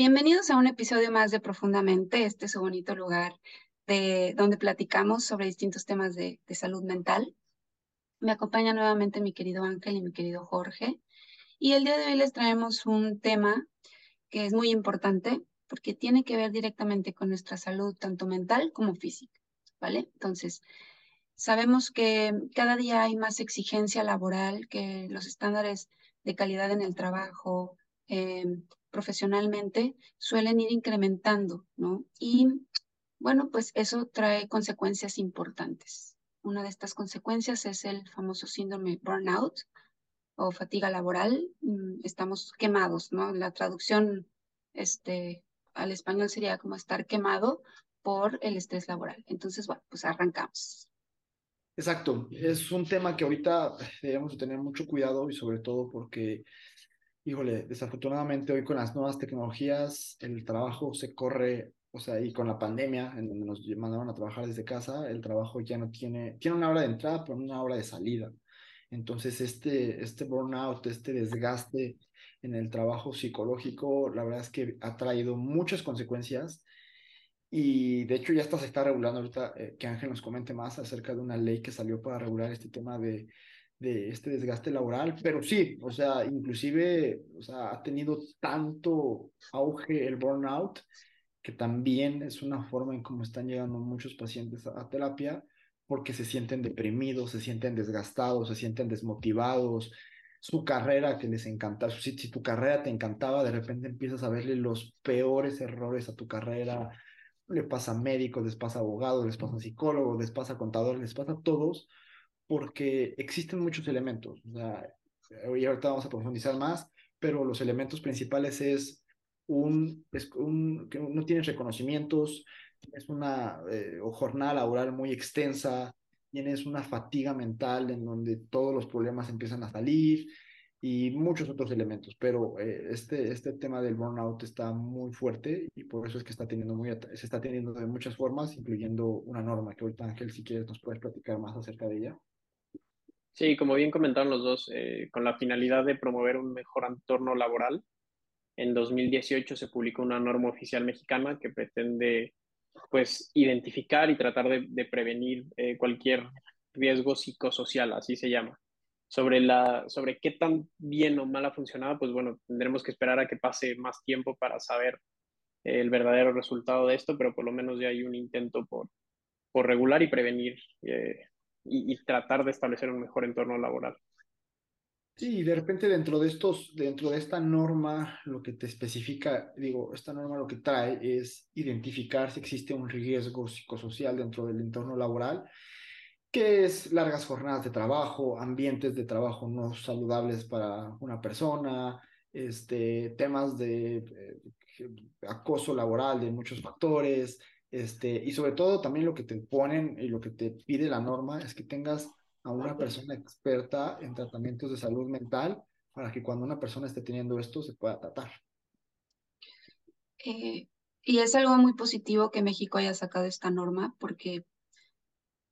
Bienvenidos a un episodio más de Profundamente, este es un bonito lugar de, donde platicamos sobre distintos temas de, salud mental. Me acompaña nuevamente mi querido Ángel y mi querido Jorge. Y el día de hoy les traemos un tema que es muy importante porque tiene que ver directamente con nuestra salud, tanto mental como física, ¿vale? Entonces, sabemos que cada día hay más exigencia laboral, que los estándares de calidad en el trabajo, eh, profesionalmente suelen ir incrementando, ¿no? Y bueno, pues eso trae consecuencias importantes. Una de estas consecuencias es el famoso síndrome burnout o fatiga laboral. Mm, estamos quemados, ¿no? La traducción este, al español sería como estar quemado por el estrés laboral. Entonces, bueno, pues arrancamos. Exacto, es un tema que ahorita debemos tener mucho cuidado y sobre todo porque híjole, desafortunadamente hoy con las nuevas tecnologías el trabajo se corre, o sea, y con la pandemia, en donde nos mandaron a trabajar desde casa, el trabajo ya no tiene, tiene una hora de entrada, pero una hora de salida. Entonces, este, este burnout, este desgaste en el trabajo psicológico, la verdad es que ha traído muchas consecuencias. Y de hecho ya está, se está regulando ahorita, eh, que Ángel nos comente más acerca de una ley que salió para regular este tema de de este desgaste laboral, pero sí, o sea, inclusive, o ha tenido tanto auge el burnout que también es una forma en cómo están llegando muchos pacientes a, terapia porque se sienten deprimidos, se sienten desgastados, se sienten desmotivados, su carrera que les encanta, si, si tu carrera te encantaba, de repente empiezas a verle los peores errores a tu carrera, le pasa a médicos, les pasa a abogados, les pasa a psicólogos, les pasa a contadores, les pasa a todos, porque existen muchos elementos. O sea, y ahorita vamos a profundizar más, pero los elementos principales es un, es un que no tienes reconocimientos, es una eh, jornada laboral muy extensa, tienes una fatiga mental en donde todos los problemas empiezan a salir y muchos otros elementos, pero eh, este, este tema del burnout está muy fuerte y por eso es que está teniendo muy, se está teniendo de muchas formas, incluyendo una norma que ahorita Ángel, si quieres, nos puedes platicar más acerca de ella. Sí, como bien comentaron los dos, eh, con la finalidad de promover un mejor entorno laboral, en 2018 se publicó una norma oficial mexicana que pretende pues identificar y tratar de, prevenir eh, cualquier riesgo psicosocial, así se llama. Sobre, la, sobre qué tan bien o mal ha funcionado, pues bueno, tendremos que esperar a que pase más tiempo para saber el verdadero resultado de esto, pero por lo menos ya hay un intento por, por regular y prevenir eh, y, tratar de establecer un mejor entorno laboral. Sí, de repente dentro de estos, dentro de esta norma, lo que te especifica, digo, esta norma lo que trae es identificar si existe un riesgo psicosocial dentro del entorno laboral, que es largas jornadas de trabajo, ambientes de trabajo no saludables para una persona, este, temas de eh, acoso laboral de muchos factores, este, y sobre todo también lo que te ponen y lo que te pide la norma es que tengas a una persona experta en tratamientos de salud mental para que cuando una persona esté teniendo esto se pueda tratar. Eh, y es algo muy positivo que México haya sacado esta norma porque,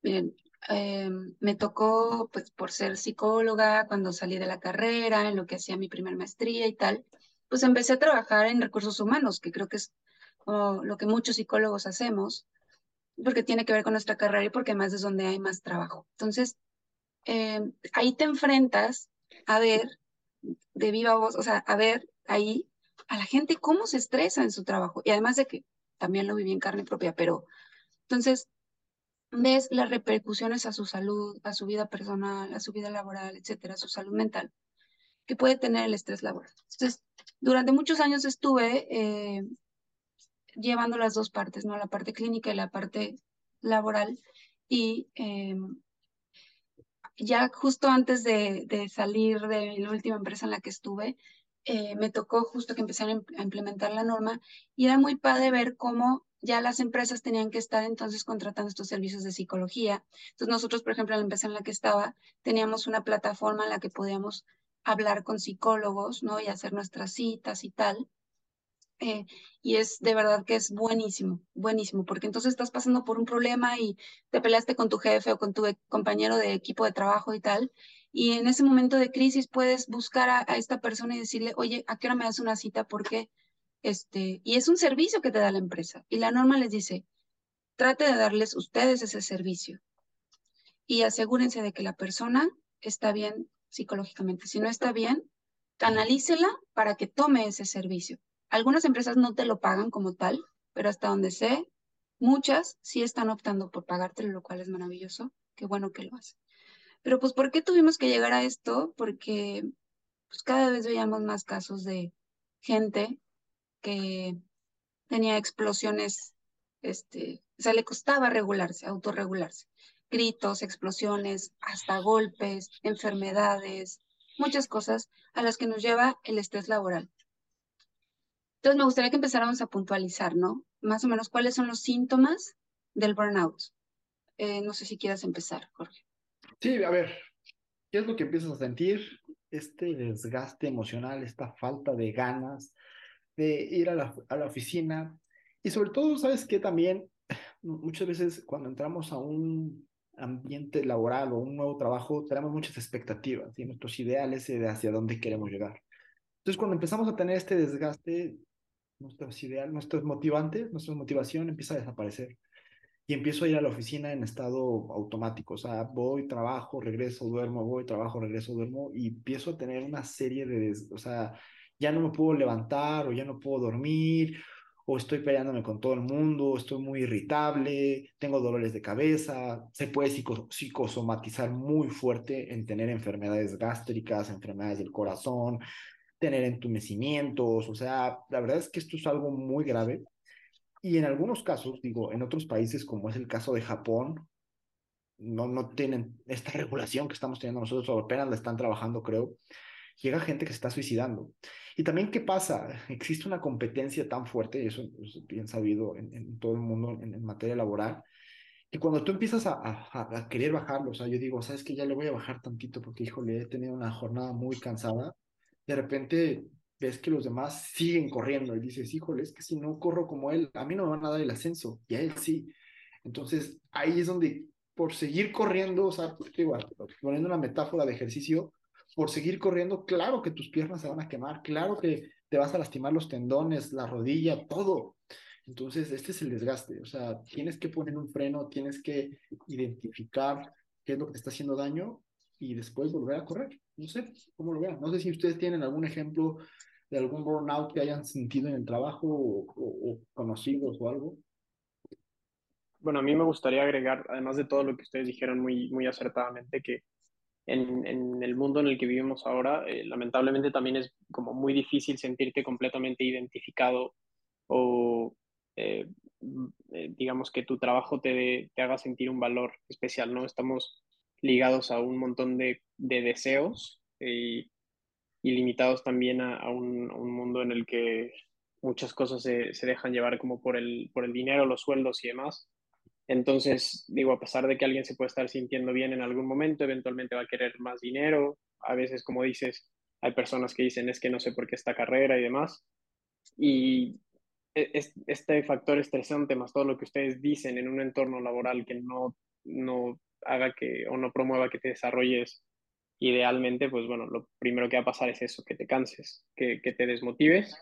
miren, em, me tocó, pues por ser psicóloga, cuando salí de la carrera, en lo que hacía mi primer maestría y tal, pues empecé a trabajar en recursos humanos, que creo que es lo que muchos psicólogos hacemos, porque tiene que ver con nuestra carrera y porque más es donde hay más trabajo. Entonces, eh, ahí te enfrentas a ver de viva voz, o sea, a ver ahí a la gente cómo se estresa en su trabajo. Y además de que también lo viví en carne propia, pero entonces ves las repercusiones a su salud, a su vida personal, a su vida laboral, etcétera, a su salud mental, que puede tener el estrés laboral. Entonces, durante muchos años estuve eh, llevando las dos partes, ¿no? La parte clínica y la parte laboral. Y em, ya justo antes de, salir de la última empresa en la que estuve, eh, me tocó justo que empezaron a implementar la norma y era muy padre ver cómo ya las empresas tenían que estar entonces contratando estos servicios de psicología. Entonces nosotros, por ejemplo, en la empresa en la que estaba, teníamos una plataforma en la que podíamos hablar con psicólogos, ¿no? Y hacer nuestras citas y tal. Eh, y es de verdad que es buenísimo, buenísimo, porque entonces estás pasando por un problema y te peleaste con tu jefe o con tu e, compañero de equipo de trabajo y tal, y en ese momento de crisis puedes buscar a, esta persona y decirle, oye, ¿a qué hora me das una cita? Porque este, y es un servicio que te da la empresa. Y la norma les dice, trate de darles ustedes ese servicio y asegúrense de que la persona está bien psicológicamente. Si no está bien, canalícela para que tome ese servicio. Algunas empresas no te lo pagan como tal, pero hasta donde sé, muchas sí están optando por pagártelo, lo cual es maravilloso. Qué bueno que lo hacen. Pero pues, ¿por qué tuvimos que llegar a esto? Porque pues, cada vez veíamos más casos de gente que tenía explosiones, este, o sea, le costaba regularse, autorregularse. Gritos, explosiones, hasta golpes, enfermedades, muchas cosas a las que nos lleva el estrés laboral. Entonces, me gustaría que empezáramos a puntualizar, ¿no? Más o menos cuáles son los síntomas del burnout. Eh, no sé si quieras empezar, Jorge. Sí, a ver, ¿qué es lo que empiezas a sentir? Este desgaste emocional, esta falta de ganas de ir a la, a la oficina. Y sobre todo, ¿sabes qué? También muchas veces cuando entramos a un ambiente laboral o un nuevo trabajo, tenemos muchas expectativas y nuestros ideales de hacia dónde queremos llegar. Entonces, cuando empezamos a tener este desgaste, nuestros ideales, nuestros motivantes, nuestra motivación empieza a desaparecer. Y empiezo a ir a la oficina en estado automático, o sea, voy, trabajo, regreso, duermo, voy, trabajo, regreso, duermo, y empiezo a tener una serie de, o sea, ya no me puedo levantar o ya no puedo dormir, o estoy peleándome con todo el mundo, estoy muy irritable, tengo dolores de cabeza, se puede psicosomatizar muy fuerte en tener enfermedades gástricas, enfermedades del corazón, tener entumecimientos, o sea, la verdad es que esto es algo muy grave y en algunos casos, digo, en otros países, como es el caso de Japón, no, no tienen esta regulación que estamos teniendo nosotros, o apenas la están trabajando, creo. Llega gente que se está suicidando. Y también, ¿qué pasa? Existe una competencia tan fuerte, y eso es bien sabido en, en todo el mundo en, en, materia laboral, que cuando tú empiezas a, a, a, querer bajarlo, o sea, yo digo, ¿sabes que Ya le voy a bajar tantito porque, híjole, he tenido una jornada muy cansada. De repente ves que los demás siguen corriendo y dices, híjole, es que si no corro como él, a mí no me van a dar el ascenso y a él sí. Entonces ahí es donde por seguir corriendo, o sea, igual, poniendo una metáfora de ejercicio, por seguir corriendo, claro que tus piernas se van a quemar, claro que te vas a lastimar los tendones, la rodilla, todo. Entonces, este es el desgaste, o sea, tienes que poner un freno, tienes que identificar qué es lo que te está haciendo daño y después volver a correr. No sé cómo lo vean. No sé si ustedes tienen algún ejemplo de algún burnout que hayan sentido en el trabajo o, conocidos o algo? Bueno, a mí me gustaría agregar, además de todo lo que ustedes dijeron muy, muy acertadamente, que en, en el mundo en el que vivimos ahora, eh, lamentablemente también es como muy difícil sentirte completamente identificado o eh, eh, digamos que tu trabajo te, te haga sentir un valor especial, ¿no? Estamos ligados a un montón de, de deseos y y limitados también a, un, un, mundo en el que muchas cosas se, se, dejan llevar como por el, por el dinero, los sueldos y demás. Entonces, digo, a pesar de que alguien se puede estar sintiendo bien en algún momento, eventualmente va a querer más dinero. A veces, como dices, hay personas que dicen es que no sé por qué esta carrera y demás. Y e, este factor estresante más todo lo que ustedes dicen en un entorno laboral que no, no haga que o no promueva que te desarrolles idealmente, pues bueno, lo primero que va a pasar es eso, que te canses, que, que te desmotives.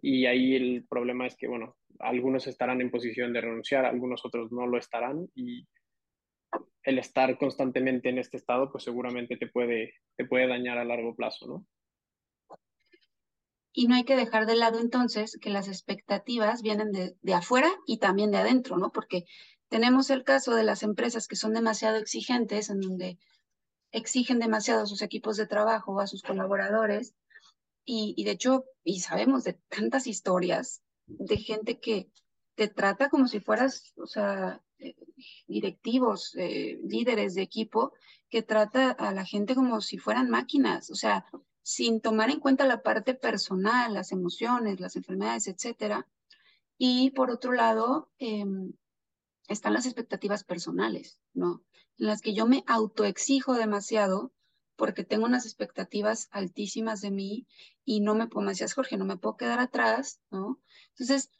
Y ahí el problema es que, bueno, algunos estarán en posición de renunciar, algunos otros no lo estarán. Y el estar constantemente en este estado, pues seguramente te puede, te puede dañar a largo plazo, ¿no? Y no hay que dejar de lado entonces que las expectativas vienen de, de, afuera y también de adentro, ¿no? Porque tenemos el caso de las empresas que son demasiado exigentes, en donde exigen demasiado a sus equipos de trabajo, a sus colaboradores, y, de hecho, y sabemos de tantas historias de gente que te trata como si fueras, o sea, eh, directivos, eh, líderes de equipo, que trata a la gente como si fueran máquinas, o sea, sin tomar en cuenta la parte personal, las emociones, las enfermedades, etcétera. Y por otro lado, eh, están las expectativas personales, ¿no? En las que yo me autoexijo demasiado porque tengo unas expectativas altísimas de mí y no me puedo, me decías Jorge, no me puedo quedar atrás, ¿no? Entonces,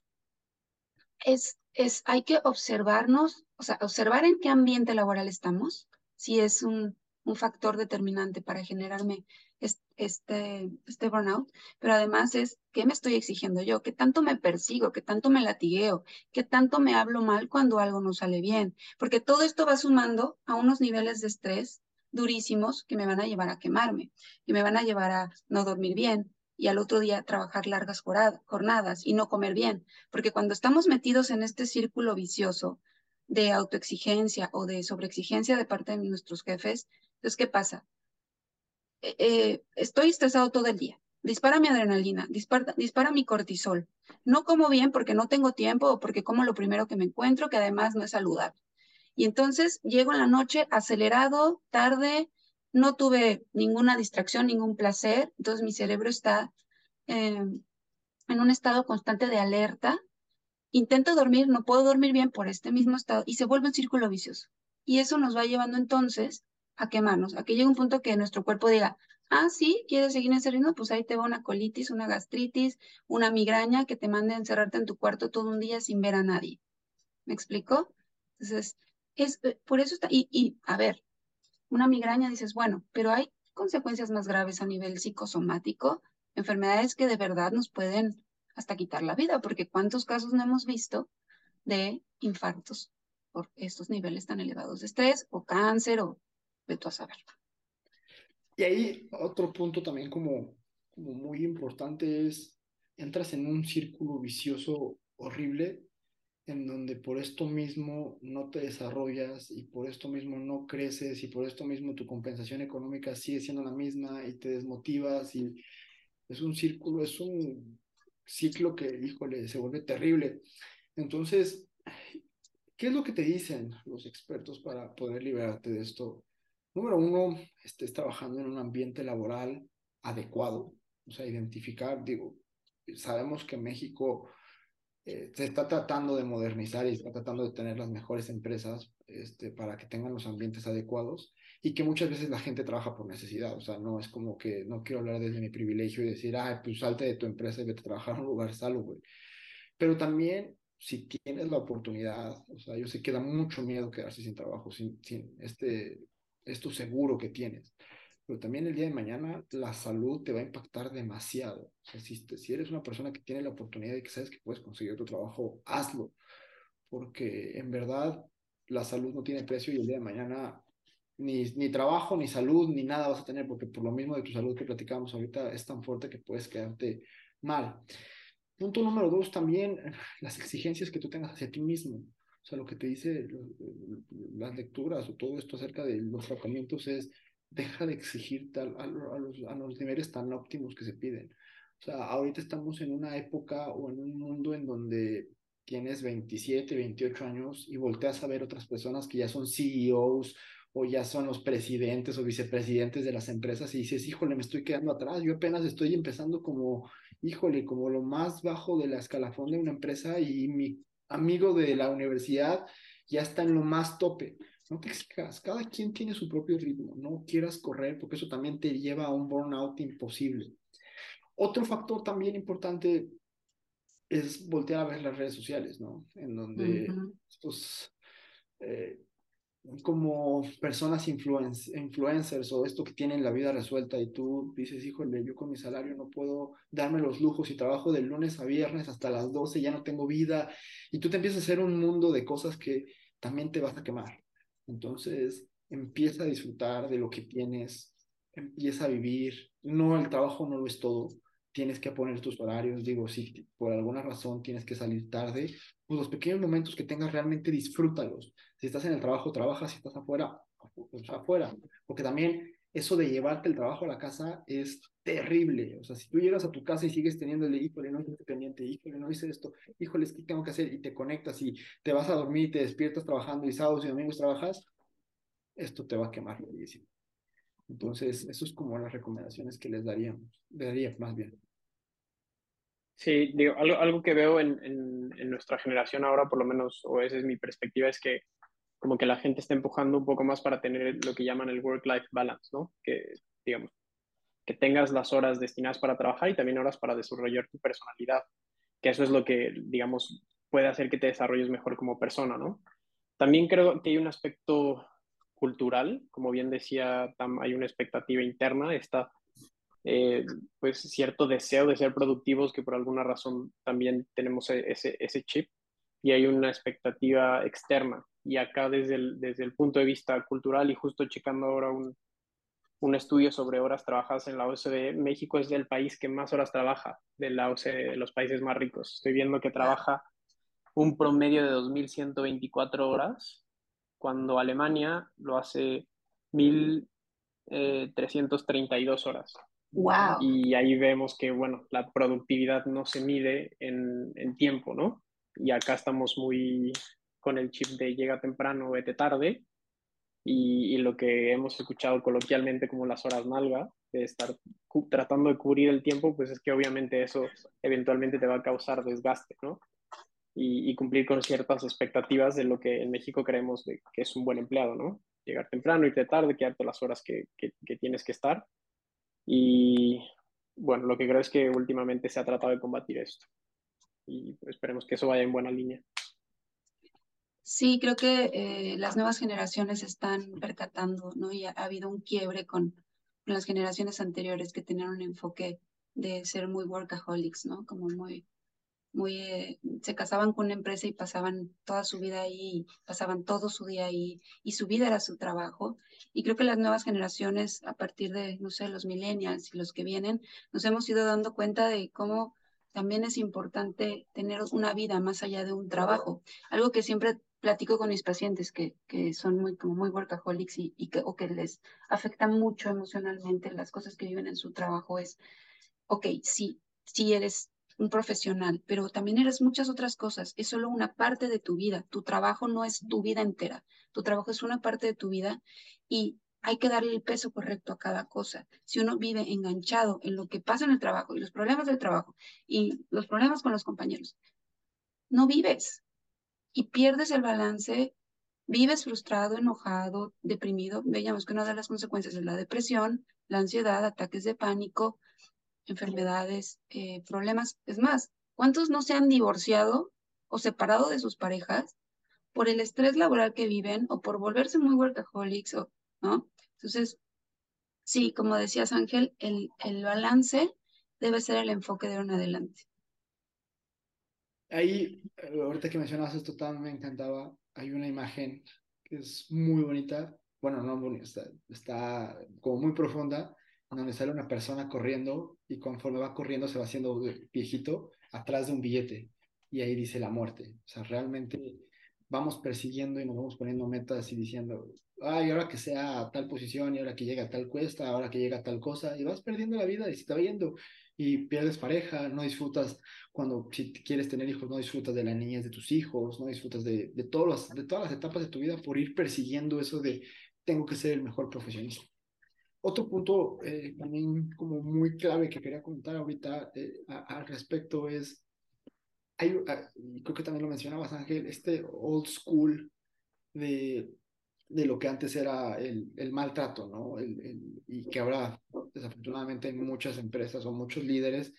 es, es, hay que observarnos, o sea, observar en qué ambiente laboral estamos, si es un, un factor determinante para generarme este, este burnout, pero además es qué me estoy exigiendo yo, qué tanto me persigo, qué tanto me latigueo, qué tanto me hablo mal cuando algo no sale bien, porque todo esto va sumando a unos niveles de estrés durísimos que me van a llevar a quemarme, y me van a llevar a no dormir bien y al otro día trabajar largas jornadas y no comer bien, porque cuando estamos metidos en este círculo vicioso de autoexigencia o de sobreexigencia de parte de nuestros jefes, entonces, ¿qué pasa? Eh, estoy estresado todo el día. Dispara mi adrenalina, dispara, dispara mi cortisol. No como bien porque no tengo tiempo o porque como lo primero que me encuentro, que además no es saludable. Y entonces llego en la noche acelerado, tarde, no tuve ninguna distracción, ningún placer. Entonces mi cerebro está em, en un estado constante de alerta. Intento dormir, no puedo dormir bien por este mismo estado y se vuelve un círculo vicioso. Y eso nos va llevando entonces a quemarnos, a que llegue un punto que nuestro cuerpo diga, ah, sí, quieres seguir en ese ritmo, pues ahí te va una colitis, una gastritis, una migraña que te mande a encerrarte en tu cuarto todo un día sin ver a nadie. ¿Me explico? Entonces, es, eh, por eso está, y, y a ver, una migraña dices, bueno, pero hay consecuencias más graves a nivel psicosomático, enfermedades que de verdad nos pueden hasta quitar la vida, porque cuántos casos no hemos visto de infartos por estos niveles tan elevados de estrés o cáncer o de a saber. Y ahí otro punto también como, como muy importante es, entras en un círculo vicioso horrible en donde por esto mismo no te desarrollas y por esto mismo no creces y por esto mismo tu compensación económica sigue siendo la misma y te desmotivas y es un círculo, es un ciclo que, híjole, se vuelve terrible. Entonces, ¿qué es lo que te dicen los expertos para poder liberarte de esto? Número uno, estés trabajando en un ambiente laboral adecuado, o sea, identificar, digo, sabemos que México eh, se está tratando de modernizar y está tratando de tener las mejores empresas este, para que tengan los ambientes adecuados y que muchas veces la gente trabaja por necesidad, o sea, no es como que no quiero hablar desde mi privilegio y decir, ah, pues salte de tu empresa y vete a trabajar en un lugar salvo. Pero también, si tienes la oportunidad, o sea, yo sé que da mucho miedo quedarse sin trabajo, sin, sin este, esto seguro que tienes pero también el día de mañana la salud te va a impactar demasiado. O sea, si, si eres una persona que tiene la oportunidad y que sabes que puedes conseguir tu trabajo, hazlo, porque en verdad la salud no tiene precio y el día de mañana ni, ni trabajo, ni salud, ni nada vas a tener, porque por lo mismo de tu salud que platicamos ahorita es tan fuerte que puedes quedarte mal. Punto número dos, también las exigencias que tú tengas hacia ti mismo. O sea, lo que te dice las lecturas o todo esto acerca de los tratamientos es deja de exigir tal, a, los, a los niveles tan óptimos que se piden. O sea, ahorita estamos en una época o en un mundo en donde tienes 27, 28 años y volteas a ver otras personas que ya son CEOs o ya son los presidentes o vicepresidentes de las empresas y dices, híjole, me estoy quedando atrás, yo apenas estoy empezando como, híjole, como lo más bajo de la escalafón de una empresa y mi amigo de la universidad ya está en lo más tope. No te exijas, cada quien tiene su propio ritmo, no quieras correr porque eso también te lleva a un burnout imposible. Otro factor también importante es voltear a ver las redes sociales, ¿no? En donde estos, eh, como personas influencers o esto que tienen la vida resuelta y tú dices, híjole, yo con mi salario no puedo darme los lujos y trabajo de lunes a viernes hasta las 12, ya no tengo vida y tú te empiezas a hacer un mundo de cosas que también te vas a quemar. Entonces, empieza a disfrutar de lo que tienes, empieza a vivir. No, el trabajo no lo es todo. Tienes que poner tus horarios. Digo, si por alguna razón tienes que salir tarde, pues los pequeños momentos que tengas realmente disfrútalos. Si estás en el trabajo, trabajas. Si estás afuera, pues afuera. Porque también eso de llevarte el trabajo a la casa es terrible. O sea, si tú llegas a tu casa y sigues teniendo el híjole, no hice pendiente, híjole, no hice esto, híjole, es que tengo que hacer, y te conectas y te vas a dormir y te despiertas trabajando y sábados y domingos trabajas, esto te va a quemar muchísimo. Entonces, eso es como las recomendaciones que les daríamos, le daría más bien. Sí, digo, algo, algo que veo en, en, en nuestra generación ahora, por lo menos, o esa es mi perspectiva, es que como que la gente está empujando un poco más para tener lo que llaman el work-life balance, ¿no? Que, digamos, que tengas las horas destinadas para trabajar y también horas para desarrollar tu personalidad, que eso es lo que, digamos, puede hacer que te desarrolles mejor como persona, ¿no? También creo que hay un aspecto cultural, como bien decía Tam, hay una expectativa interna, esta eh, pues cierto deseo de ser productivos que por alguna razón también tenemos e-, ese, ese chip y hay una expectativa externa. Y acá desde el, desde el punto de vista cultural y justo checando ahora un, un estudio sobre horas trabajadas en la OCDE, México es el país que más horas trabaja de la OCDE, de los países más ricos. Estoy viendo que trabaja un promedio de 2.124 horas, cuando Alemania lo hace 1.332 horas. Wow. Y ahí vemos que, bueno, la productividad no se mide en, en tiempo, ¿no? Y acá estamos muy con el chip de llega temprano, vete tarde. Y, y lo que hemos escuchado coloquialmente como las horas nalga, de estar tratando de cubrir el tiempo, pues es que obviamente eso eventualmente te va a causar desgaste, ¿no? Y, y, cumplir con ciertas expectativas de lo que en México creemos de, que es un buen empleado, ¿no? Llegar temprano, irte tarde, quedarte las horas que, que, que, tienes que estar. Y bueno, lo que creo es que últimamente se ha tratado de combatir esto. Y esperemos que eso vaya en buena línea. Sí, creo que eh, las nuevas generaciones están percatando, ¿no? Y ha, ha habido un quiebre con, con, las generaciones anteriores que tenían un enfoque de ser muy workaholics, ¿no? Como muy, muy, eh, se casaban con una empresa y pasaban toda su vida ahí, pasaban todo su día ahí, y su vida era su trabajo. Y creo que las nuevas generaciones, a partir de, no sé, los millennials y los que vienen, nos hemos ido dando cuenta de cómo también es importante tener una vida más allá de un trabajo. Algo que siempre platico con mis pacientes que, que son muy, como muy workaholics y, que, o que les afecta mucho emocionalmente las cosas que viven en su trabajo es, ok, sí, sí eres un profesional, pero también eres muchas otras cosas. Es solo una parte de tu vida. Tu trabajo no es tu vida entera. Tu trabajo es una parte de tu vida y hay que darle el peso correcto a cada cosa. Si uno vive enganchado en lo que pasa en el trabajo y los problemas del trabajo y los problemas con los compañeros, no vives y pierdes el balance, vives frustrado, enojado, deprimido. Veíamos que una de las consecuencias es la depresión, la ansiedad, ataques de pánico, enfermedades, eh, problemas. Es más, ¿cuántos no se han divorciado o separado de sus parejas por el estrés laboral que viven o por volverse muy workaholics o, ¿no? Entonces, sí, como decías Ángel, el, el balance debe ser el enfoque de un adelante. Ahí, ahorita que mencionabas esto, también me encantaba, hay una imagen que es muy bonita, bueno, no bonita, está, está como muy profunda, donde sale una persona corriendo y conforme va corriendo se va haciendo viejito atrás de un billete y ahí dice la muerte. O sea, realmente vamos persiguiendo y nos vamos poniendo metas y diciendo, ay, ahora que sea a tal posición y ahora que llega a tal cuesta, ahora que llega a tal cosa y vas perdiendo la vida y se está yendo y pierdes pareja, no disfrutas cuando si quieres tener hijos, no disfrutas de la niñez de tus hijos, no disfrutas de, de, todos los, de todas las etapas de tu vida por ir persiguiendo eso de tengo que ser el mejor profesionista. Otro punto eh, también como muy clave que quería comentar ahorita eh, al respecto es, hay, creo que también lo mencionabas Ángel, este old school de, de lo que antes era el, el maltrato, ¿no? El, y que ahora desafortunadamente hay muchas empresas o muchos líderes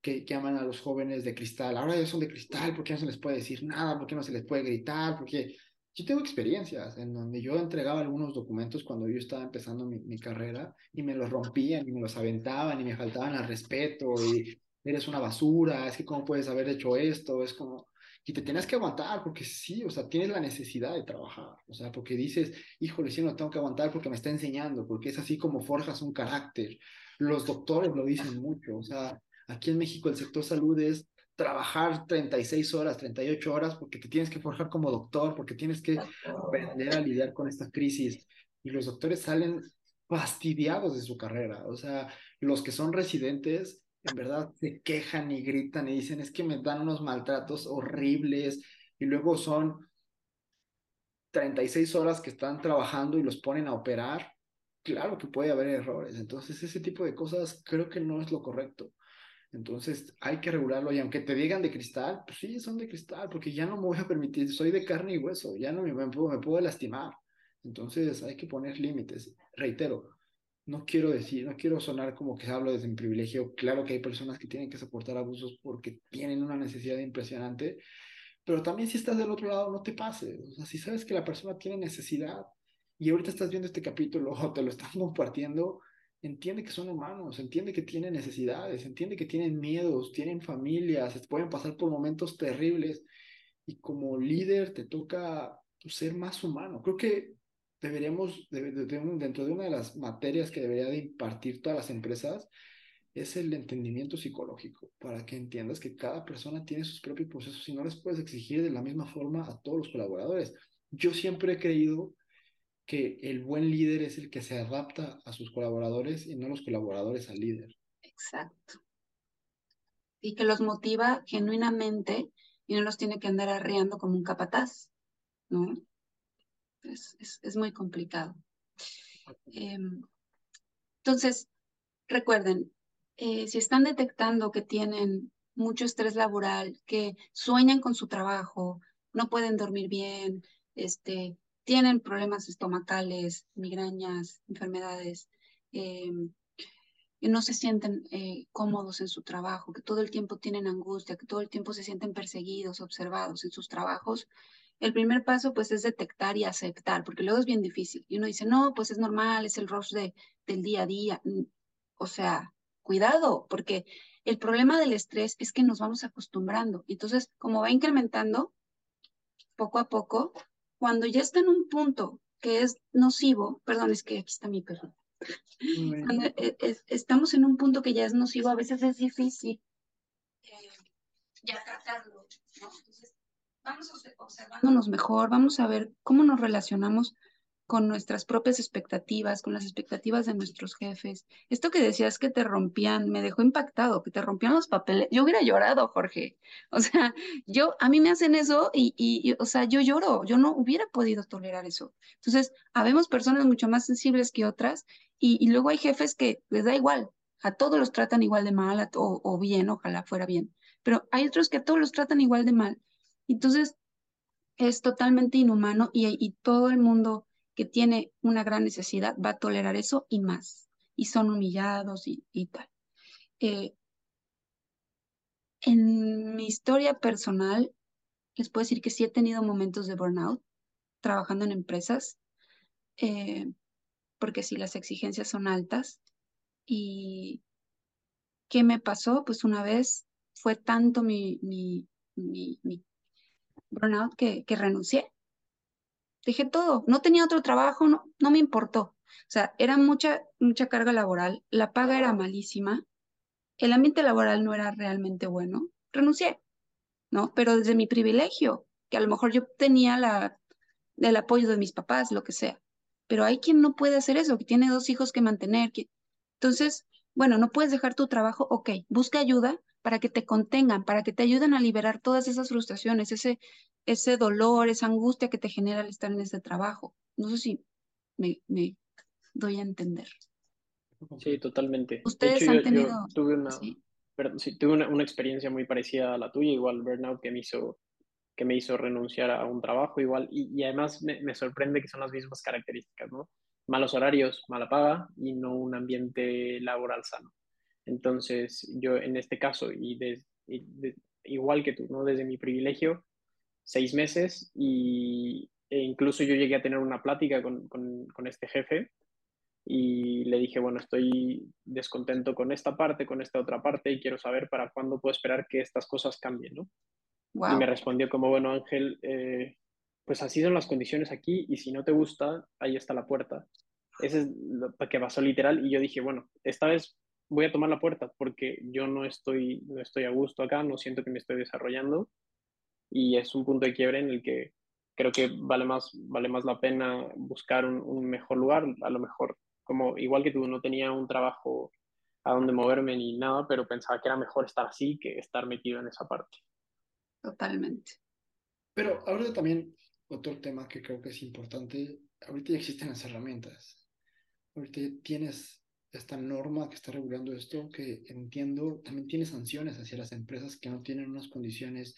que, que aman a los jóvenes de cristal. Ahora ellos son de cristal, ¿por qué no se les puede decir nada? ¿Por qué no se les puede gritar? Porque yo tengo experiencias en donde yo entregaba algunos documentos cuando yo estaba empezando mi, mi, carrera y me los rompían y me los aventaban y me faltaban al respeto y eres una basura, es que cómo puedes haber hecho esto, es como, y te tenías que aguantar porque sí, o sea, tienes la necesidad de trabajar, o sea, porque dices, híjole, sí, no tengo que aguantar porque me está enseñando, porque es así como forjas un carácter. Los doctores lo dicen mucho, o sea, aquí en México el sector salud es trabajar 36 horas, 38 horas, porque te tienes que forjar como doctor, porque tienes que aprender a lidiar con esta crisis. Y los doctores salen fastidiados de su carrera. O sea, los que son residentes, en verdad, se quejan y gritan y dicen, es que me dan unos maltratos horribles. Y luego son 36 horas que están trabajando y los ponen a operar. Claro que puede haber errores. Entonces, ese tipo de cosas creo que no es lo correcto. Entonces hay que regularlo y aunque te digan de cristal, pues sí, son de cristal, porque ya no me voy a permitir, soy de carne y hueso, ya no me, me, puedo, me puedo lastimar. Entonces hay que poner límites. Reitero, no quiero decir, no quiero sonar como que hablo desde mi privilegio. Claro que hay personas que tienen que soportar abusos porque tienen una necesidad impresionante, pero también si estás del otro lado, no te pases. O si sabes que la persona tiene necesidad y ahorita estás viendo este capítulo o te lo están compartiendo, entiende que son humanos, entiende que tienen necesidades, entiende que tienen miedos, tienen familias, pueden pasar por momentos terribles y como líder te toca pues, ser más humano. Creo que deberíamos, dentro de una de las materias que debería de impartir todas las empresas, es el entendimiento psicológico, para que entiendas que cada persona tiene sus propios procesos y no les puedes exigir de la misma forma a todos los colaboradores. Yo siempre he creído que el buen líder es el que se adapta a sus colaboradores y no los colaboradores al líder. Exacto. Y que los motiva genuinamente y no los tiene que andar arreando como un capataz, ¿no? Es, es, muy complicado. Em, entonces, recuerden, eh, si están detectando que tienen mucho estrés laboral, que sueñan con su trabajo, no pueden dormir bien, este, tienen problemas estomacales, migrañas, enfermedades, eh, que no se sienten eh, cómodos en su trabajo, que todo el tiempo tienen angustia, que todo el tiempo se sienten perseguidos, observados en sus trabajos, el primer paso pues es detectar y aceptar, porque luego es bien difícil. Y uno dice, no, pues es normal, es el rush de, del día a día. O sea, cuidado, porque el problema del estrés es que nos vamos acostumbrando. Entonces, como va incrementando poco a poco, cuando ya está en un punto que es nocivo, perdón, es que aquí está mi perro. Cuando e, estamos en un punto que ya es nocivo, a veces es difícil eh, ya tratarlo, ¿no? Vamos observándonos mejor, vamos a ver cómo nos relacionamos con nuestras propias expectativas, con las expectativas de nuestros jefes. Esto que decías que te rompían, me dejó impactado, que te rompían los papeles. Yo hubiera llorado, Jorge. O sea, yo, a mí me hacen eso y, y, o sea, yo lloro, yo no hubiera podido tolerar eso. Entonces, habemos personas mucho más sensibles que otras y, y luego hay jefes que les da igual, a todos los tratan igual de mal o, o bien, ojalá fuera bien, pero hay otros que a todos los tratan igual de mal. Entonces, es totalmente inhumano y, y todo el mundo que tiene una gran necesidad va a tolerar eso y más, y son humillados y, tal. Eh, en mi historia personal, les puedo decir que sí he tenido momentos de burnout trabajando en empresas, eh, porque sí, las exigencias son altas. ¿Y qué me pasó? Pues una vez fue tanto mi, mi, mi, mi burnout que, renuncié dejé todo, no tenía otro trabajo, no, no me importó. O sea, era mucha, mucha carga laboral, la paga era malísima, el ambiente laboral no era realmente bueno, renuncié, ¿no? Pero desde mi privilegio, que a lo mejor yo tenía la, el apoyo de mis papás, lo que sea. Pero hay quien no puede hacer eso, que tiene dos hijos que mantener. Que... Entonces, bueno, no puedes dejar tu trabajo, ok, busca ayuda para que te contengan, para que te ayuden a liberar todas esas frustraciones, ese, ese dolor, esa angustia que te genera el estar en ese trabajo. No sé si me, me doy a entender. Sí, totalmente. Ustedes han tenido... tuve, una, tuve una, experiencia muy parecida a la tuya, igual burnout que me hizo que me hizo renunciar a un trabajo igual y, y además me, me, sorprende que son las mismas características, ¿no? Malos horarios, mala paga y no un ambiente laboral sano. Entonces yo en este caso y, de, igual que tú, ¿no? Desde mi privilegio seis meses y, e incluso yo llegué a tener una plática con, con, este jefe y le dije, bueno, estoy descontento con esta parte, con esta otra parte y quiero saber para cuándo puedo esperar que estas cosas cambien, ¿no? Y me respondió como, bueno, Ángel, eh, pues así son las condiciones aquí y si no te gusta, ahí está la puerta. Ese es lo que pasó literal y yo dije, bueno, esta vez voy a tomar la puerta porque yo no estoy, no estoy a gusto acá, no siento que me estoy desarrollando y es un punto de quiebre en el que creo que vale más, vale más la pena buscar un, mejor lugar, a lo mejor como igual que tú no tenía un trabajo a donde moverme ni nada, pero pensaba que era mejor estar así que estar metido en esa parte. Totalmente. Pero ahora también otro tema que creo que es importante, ahorita ya existen las herramientas. Ahorita tienes esta norma que está regulando esto, que entiendo, también tiene sanciones hacia las empresas que no tienen unas condiciones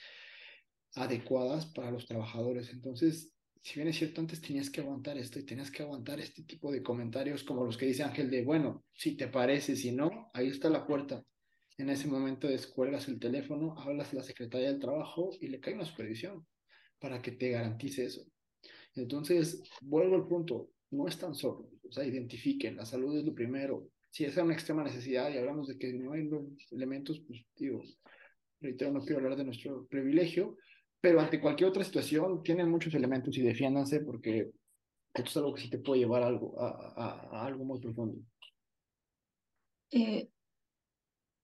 adecuadas para los trabajadores. Entonces, si bien es cierto, antes tenías que aguantar esto y tenías que aguantar este tipo de comentarios como los que dice Ángel de, bueno, si te parece, si no, ahí está la puerta. En ese momento descuelgas el teléfono, hablas a la secretaria del trabajo y le cae una supervisión para que te garantice eso. Entonces, vuelvo al punto, no están solos, o sea, identifiquen, la salud es lo primero, si es una extrema necesidad y hablamos de que no hay elementos, pues digo, reitero, no quiero hablar de nuestro privilegio, pero ante cualquier otra situación tienen muchos elementos y defiéndanse porque esto es algo que sí te puede llevar a algo, a, algo muy profundo. Eh,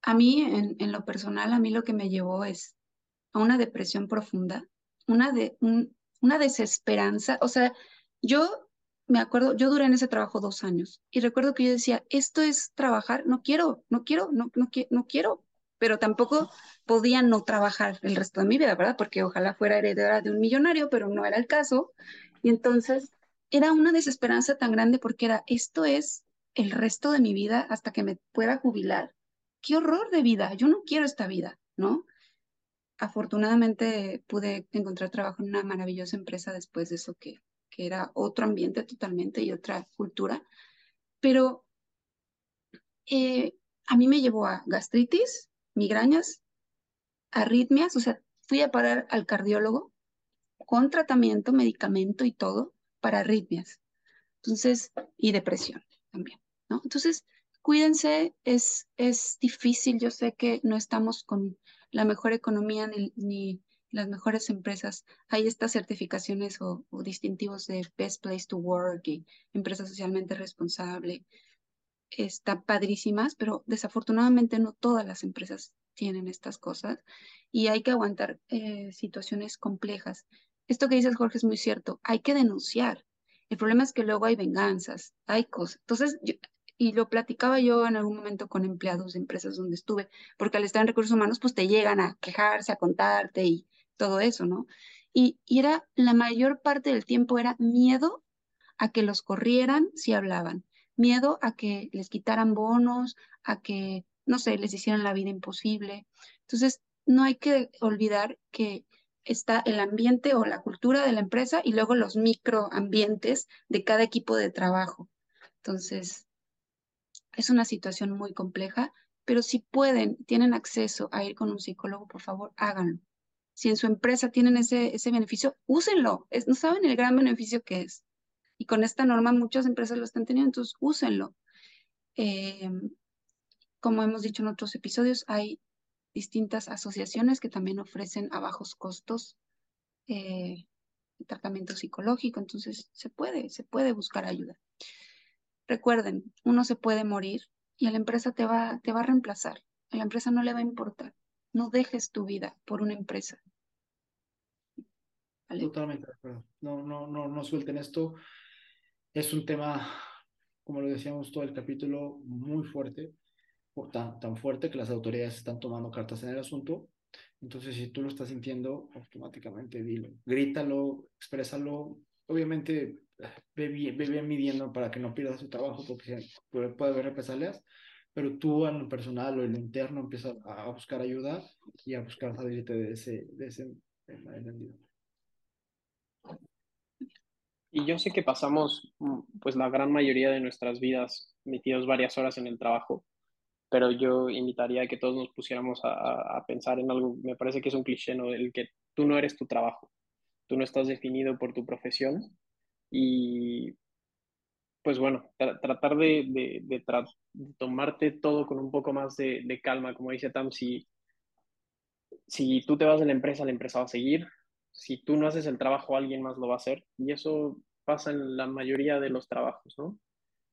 a mí, en, en, lo personal, a mí lo que me llevó es a una depresión profunda, una, de, un, una desesperanza. O sea, yo me acuerdo, yo duré en ese trabajo dos años y recuerdo que yo decía, esto es trabajar, no quiero, no quiero, no, quiero, pero tampoco podía no trabajar el resto de mi vida, ¿verdad? Porque ojalá fuera heredera de un millonario, pero no era el caso. Y entonces era una desesperanza tan grande porque era, esto es el resto de mi vida hasta que me pueda jubilar. Qué horror de vida, yo no quiero esta vida, ¿no? Afortunadamente pude encontrar trabajo en una maravillosa empresa después de eso que, era otro ambiente totalmente y otra cultura, pero eh, a mí me llevó a gastritis, migrañas, arritmias, o sea, fui a parar al cardiólogo con tratamiento, medicamento y todo para arritmias. Entonces, y depresión también, ¿no? Entonces, cuídense, es, es difícil, yo sé que no estamos con la mejor economía ni las mejores empresas. Hay estas certificaciones o, distintivos de Best Place to Work y empresa socialmente responsable está padrísimas, pero desafortunadamente no todas las empresas tienen estas cosas y hay que aguantar eh, situaciones complejas. Esto que dices, Jorge, es muy cierto. Hay que denunciar. El problema es que luego hay venganzas, hay cosas. Entonces, y lo platicaba yo en algún momento con empleados de empresas donde estuve, porque al estar en recursos humanos, pues te llegan a quejarse, a contarte y todo eso, ¿no? Y, era la mayor parte del tiempo era miedo a que los corrieran si hablaban miedo a que les quitaran bonos, a que, no sé, les hicieran la vida imposible. Entonces, no hay que olvidar que está el ambiente o la cultura de la empresa y luego los microambientes de cada equipo de trabajo. Entonces, es una situación muy compleja, pero si pueden, tienen acceso a ir con un psicólogo, por favor, háganlo. Si en su empresa tienen ese, ese beneficio, úsenlo. no saben el gran beneficio que es. Y con esta norma muchas empresas lo están teniendo, entonces úsenlo. Eh, como hemos dicho en otros episodios, hay distintas asociaciones que también ofrecen a bajos costos eh, tratamiento psicológico, entonces se puede, se puede buscar ayuda. Recuerden, uno se puede morir y la empresa te va, te va a reemplazar. A la empresa no le va a importar. No dejes tu vida por una empresa. Totalmente de acuerdo. No, no, no, no suelten esto. Es un tema, como lo decíamos todo el capítulo, muy fuerte, tan, tan fuerte que las autoridades están tomando cartas en el asunto. Entonces, si tú lo estás sintiendo, automáticamente dilo, grítalo, exprésalo. Obviamente, ve bien, ve midiendo para que no pierdas tu trabajo porque puede haber represalias, pero tú en lo personal o en lo interno empiezas a buscar ayuda y a buscar salirte de ese, de ese malentendido. Y yo sé que pasamos mm, pues la gran mayoría de nuestras vidas metidos varias horas en el trabajo, pero yo invitaría a que todos nos pusiéramos a, a pensar en algo, me parece que es un cliché, ¿no? El que tú no eres tu trabajo, tú no estás definido por tu profesión y pues bueno, tratar de, de, de, tomarte todo con un poco más de, calma, como dice Tam, si, si tú te vas de la empresa, la empresa va a seguir, si tú no haces el trabajo, alguien más lo va a hacer. Y eso pasa en la mayoría de los trabajos, ¿no?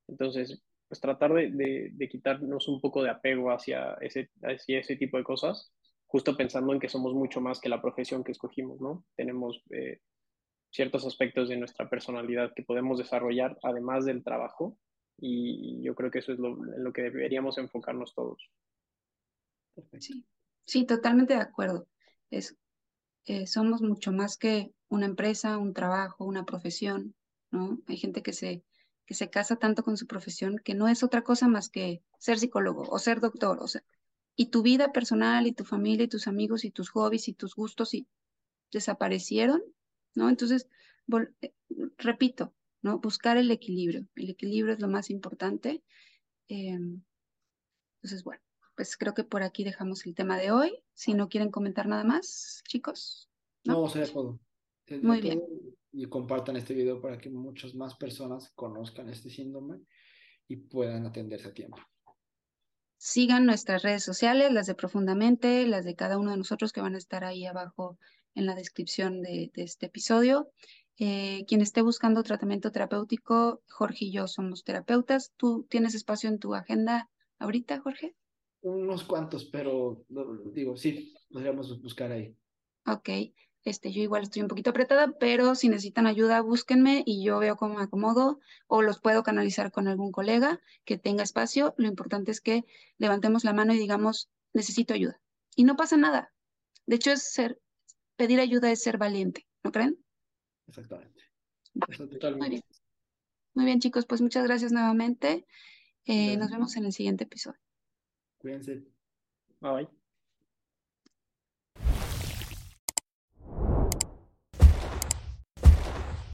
Entonces, pues tratar de, de, quitarnos un poco de apego hacia ese, hacia ese tipo de cosas, justo pensando en que somos mucho más que la profesión que escogimos, ¿no? Tenemos eh, ciertos aspectos de nuestra personalidad que podemos desarrollar además del trabajo y yo creo que eso es lo, en lo que deberíamos enfocarnos todos. Sí, sí, totalmente de acuerdo. Es eh, somos mucho más que una empresa, un trabajo, una profesión, ¿no? Hay gente que se, que se casa tanto con su profesión que no es otra cosa más que ser psicólogo o ser doctor, o y tu vida personal y tu familia y tus amigos y tus hobbies y tus gustos y desaparecieron, ¿no? Entonces, eh, repito, ¿no? Buscar el equilibrio. El equilibrio es lo más importante. Em, entonces, bueno pues creo que por aquí dejamos el tema de hoy. Si no quieren comentar nada más, chicos. No, no sería todo. Muy bien. Y compartan este video para que muchas más personas conozcan este síndrome y puedan atenderse a tiempo. sigan nuestras redes sociales, las de Profundamente, las de cada uno de nosotros que van a estar ahí abajo en la descripción de, este episodio. Eh, quien esté buscando tratamiento terapéutico, Jorge y yo somos terapeutas. ¿Tú tienes espacio en tu agenda ahorita, Jorge? Unos cuantos, pero digo, sí, podríamos buscar ahí. Ok, este, yo igual estoy un poquito apretada, pero si necesitan ayuda, búsquenme y yo veo cómo me acomodo o los puedo canalizar con algún colega que tenga espacio. Lo importante es que levantemos la mano y digamos, necesito ayuda. Y no pasa nada. De hecho, es ser, pedir ayuda es ser valiente, ¿no creen? Exactamente. Muy bien. Muy bien, chicos, pues muchas gracias nuevamente. Eh, nos vemos en el siguiente episodio. Cuídense. Bye.